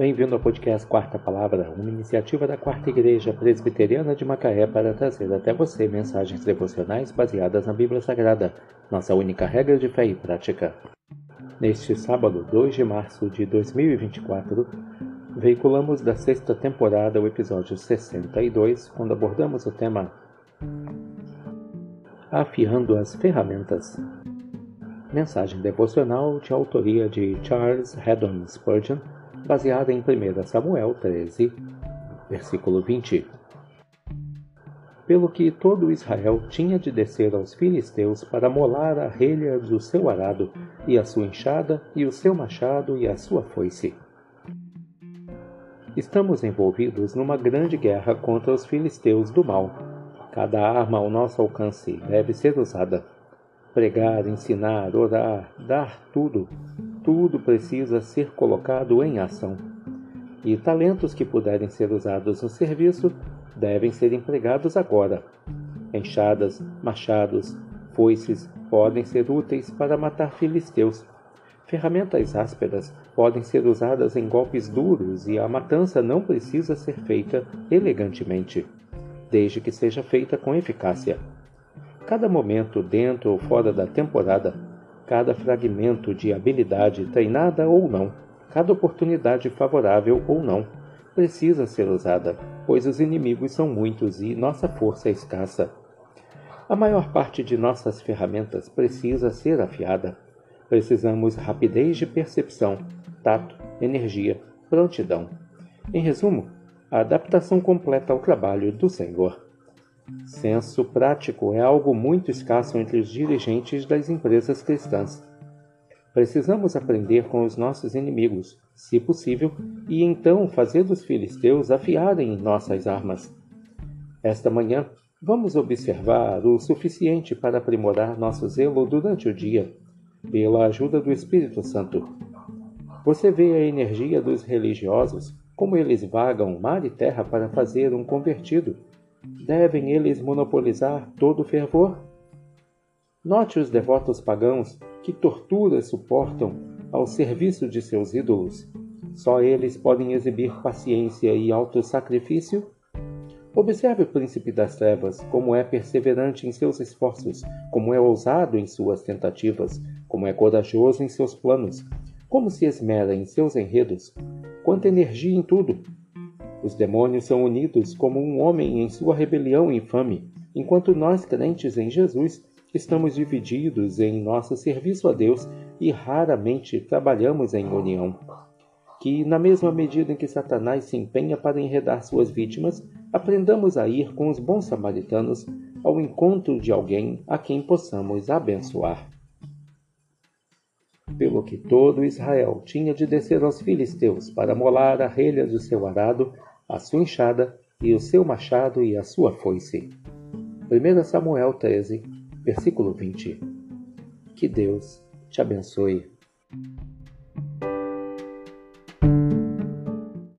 Bem-vindo ao podcast Quarta Palavra, uma iniciativa da Quarta Igreja Presbiteriana de Macaé para trazer até você mensagens devocionais baseadas na Bíblia Sagrada, nossa única regra de fé e prática. Neste sábado, 2 de março de 2024, veiculamos da sexta temporada o episódio 62, quando abordamos o tema Afiando as Ferramentas. Mensagem devocional de autoria de Charles Haddon Spurgeon baseada em 1 Samuel 13, versículo 20. Pelo que todo Israel tinha de descer aos filisteus para molar a relha do seu arado, e a sua enxada, e o seu machado, e a sua foice. Estamos envolvidos numa grande guerra contra os filisteus do mal. Cada arma ao nosso alcance deve ser usada. Pregar, ensinar, orar, dar tudo tudo precisa ser colocado em ação. E talentos que puderem ser usados no serviço devem ser empregados agora. Enxadas, machados, foices podem ser úteis para matar filisteus. Ferramentas ásperas podem ser usadas em golpes duros e a matança não precisa ser feita elegantemente, desde que seja feita com eficácia. Cada momento, dentro ou fora da temporada, cada fragmento de habilidade, treinada ou não, cada oportunidade favorável ou não, precisa ser usada, pois os inimigos são muitos e nossa força é escassa. A maior parte de nossas ferramentas precisa ser afiada. Precisamos rapidez de percepção, tato, energia, prontidão. Em resumo, a adaptação completa ao trabalho do Senhor. Senso prático é algo muito escasso entre os dirigentes das empresas cristãs. Precisamos aprender com os nossos inimigos, se possível, e então fazer dos filisteus afiarem nossas armas. Esta manhã, vamos observar o suficiente para aprimorar nosso zelo durante o dia, pela ajuda do Espírito Santo. Você vê a energia dos religiosos, como eles vagam mar e terra para fazer um convertido Devem eles monopolizar todo o fervor? Note os devotos pagãos que torturas suportam ao serviço de seus ídolos. Só eles podem exibir paciência e autossacrifício? Observe o príncipe das trevas, como é perseverante em seus esforços, como é ousado em suas tentativas, como é corajoso em seus planos, como se esmera em seus enredos, quanta energia em tudo, os demônios são unidos como um homem em sua rebelião infame, enquanto nós, crentes em Jesus, estamos divididos em nosso serviço a Deus e raramente trabalhamos em união. Que, na mesma medida em que Satanás se empenha para enredar suas vítimas, aprendamos a ir com os bons samaritanos ao encontro de alguém a quem possamos abençoar. Pelo que todo Israel tinha de descer aos filisteus para molar a relha do seu arado, a sua enxada e o seu machado e a sua foice. 1 Samuel 13, versículo 20. Que Deus te abençoe.